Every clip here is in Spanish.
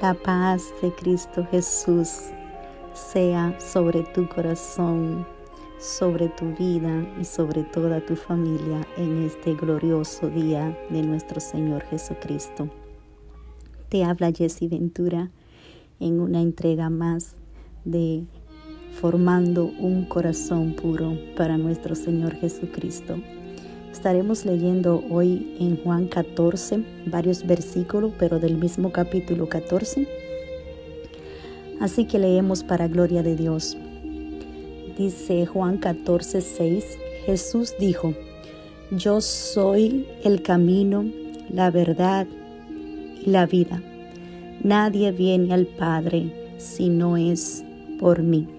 La paz de Cristo Jesús sea sobre tu corazón, sobre tu vida y sobre toda tu familia en este glorioso día de nuestro Señor Jesucristo. Te habla Jessie Ventura en una entrega más de Formando un corazón puro para nuestro Señor Jesucristo. Estaremos leyendo hoy en Juan 14 varios versículos, pero del mismo capítulo 14. Así que leemos para gloria de Dios. Dice Juan 14, 6, Jesús dijo, Yo soy el camino, la verdad y la vida. Nadie viene al Padre si no es por mí.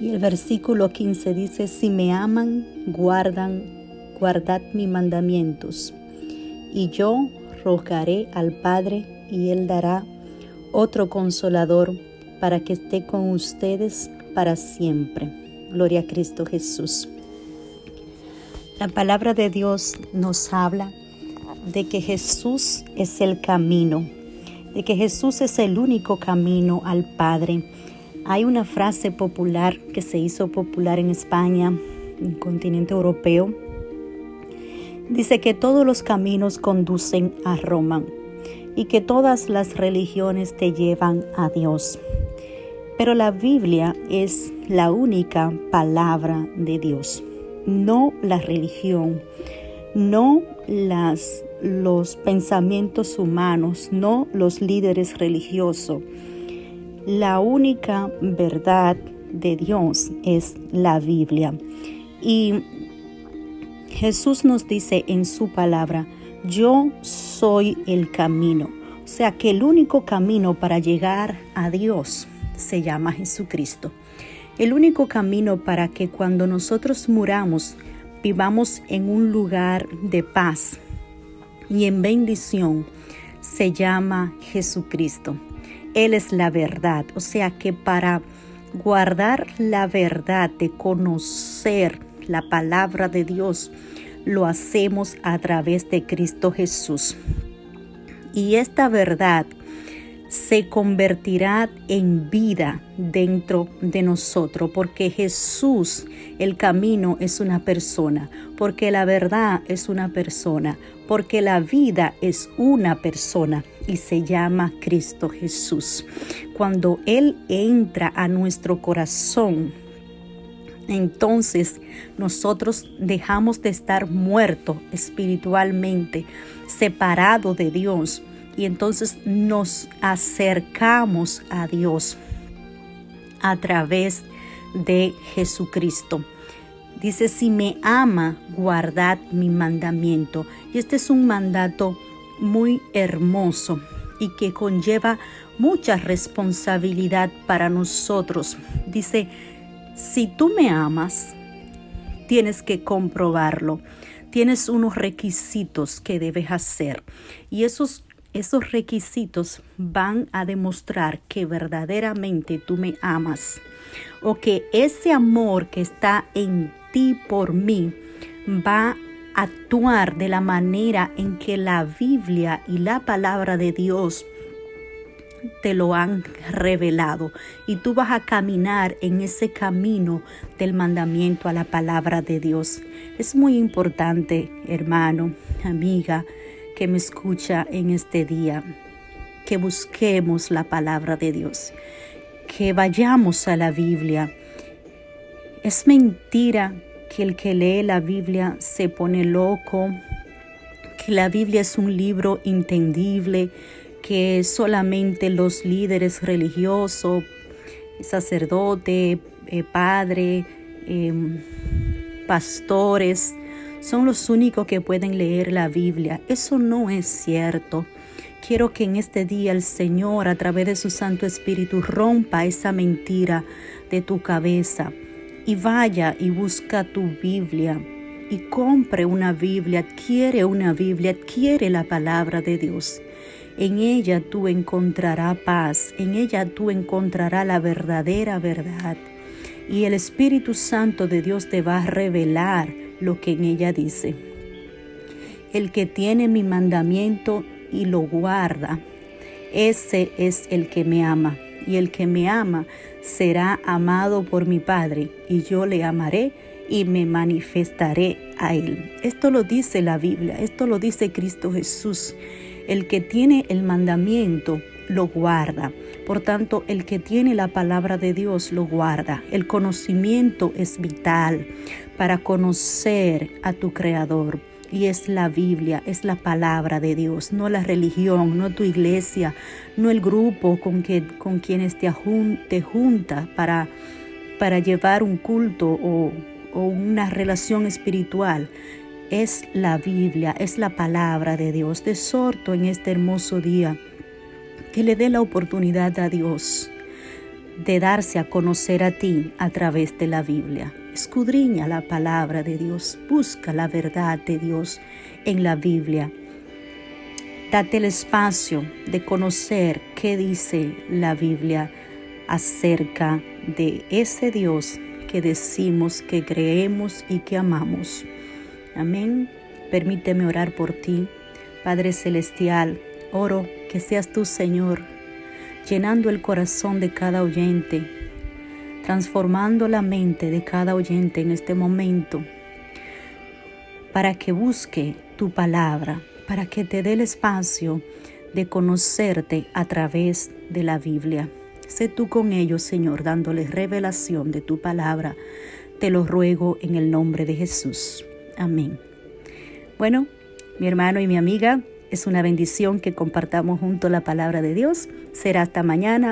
Y el versículo 15 dice, si me aman, guardan, guardad mis mandamientos. Y yo rogaré al Padre y Él dará otro consolador para que esté con ustedes para siempre. Gloria a Cristo Jesús. La palabra de Dios nos habla de que Jesús es el camino, de que Jesús es el único camino al Padre hay una frase popular que se hizo popular en España, en el continente europeo. Dice que todos los caminos conducen a Roma y que todas las religiones te llevan a Dios. Pero la Biblia es la única palabra de Dios, no la religión, no las, los pensamientos humanos, no los líderes religiosos la única verdad de Dios es la Biblia. Y Jesús nos dice en su palabra, yo soy el camino. O sea que el único camino para llegar a Dios se llama Jesucristo. El único camino para que cuando nosotros muramos vivamos en un lugar de paz y en bendición se llama Jesucristo. Él es la verdad. O sea que para guardar la verdad, de conocer la palabra de Dios, lo hacemos a través de Cristo Jesús. Y esta verdad se convertirá en vida dentro de nosotros, porque Jesús, el camino, es una persona, porque la verdad es una persona, porque la vida es una persona y se llama Cristo Jesús. Cuando Él entra a nuestro corazón, entonces nosotros dejamos de estar muertos espiritualmente, separados de Dios y entonces nos acercamos a Dios a través de Jesucristo. Dice, si me ama, guardad mi mandamiento. Y este es un mandato muy hermoso y que conlleva mucha responsabilidad para nosotros. Dice, si tú me amas, tienes que comprobarlo. Tienes unos requisitos que debes hacer y esos esos requisitos van a demostrar que verdaderamente tú me amas o que ese amor que está en ti por mí va a actuar de la manera en que la Biblia y la palabra de Dios te lo han revelado y tú vas a caminar en ese camino del mandamiento a la palabra de Dios. Es muy importante, hermano, amiga, que me escucha en este día, que busquemos la palabra de Dios, que vayamos a la Biblia. Es mentira que el que lee la Biblia se pone loco, que la Biblia es un libro entendible, que solamente los líderes religiosos, sacerdote, eh, padre, em, pastores, son los únicos que pueden leer la Biblia. Eso no es cierto. Quiero que en este día el Señor, a través de su Santo Espíritu, rompa esa mentira de tu cabeza y vaya y busca tu Biblia y compre una Biblia, adquiere una Biblia, adquiere la palabra de Dios. En ella tú encontrarás paz, en ella tú encontrarás la verdadera verdad. Y el Espíritu Santo de Dios te va a revelar lo que en ella dice. El que tiene mi mandamiento y lo guarda, Ese es el que me ama, y el que me ama será amado por mi Padre, y yo le amaré y me manifestaré a él. Esto lo dice la Biblia, esto lo dice Cristo Jesús. El que tiene el mandamiento lo guarda. Por tanto, el que tiene la palabra de Dios lo guarda. El conocimiento es vital para conocer a tu Creador. Y es la Biblia, es la palabra de Dios, no la religión, no tu iglesia, no el grupo con, que, con quienes te, junta para, para llevar un culto o, o una relación espiritual es la Biblia, es la palabra de Dios. Te exhorto en este hermoso día que le dé la oportunidad a Dios de darse a conocer a ti a través de la Biblia. Escudriña la palabra de Dios, busca la verdad de Dios en la Biblia. Date el espacio de conocer qué dice la Biblia acerca de ese Dios que decimos que creemos y que amamos. Amén. Permíteme orar por ti. Padre Celestial, oro que seas tú, Señor, llenando el corazón de cada oyente, transformando la mente de cada oyente en este momento, para que busque tu palabra, para que te dé el espacio de conocerte a través de la Biblia. Sé tú con ellos, Señor, dándoles revelación de tu palabra. Te lo ruego en el nombre de Jesús. Amén. Bueno, mi hermano y mi amiga, es una bendición que compartamos junto la palabra de Dios. Será hasta mañana.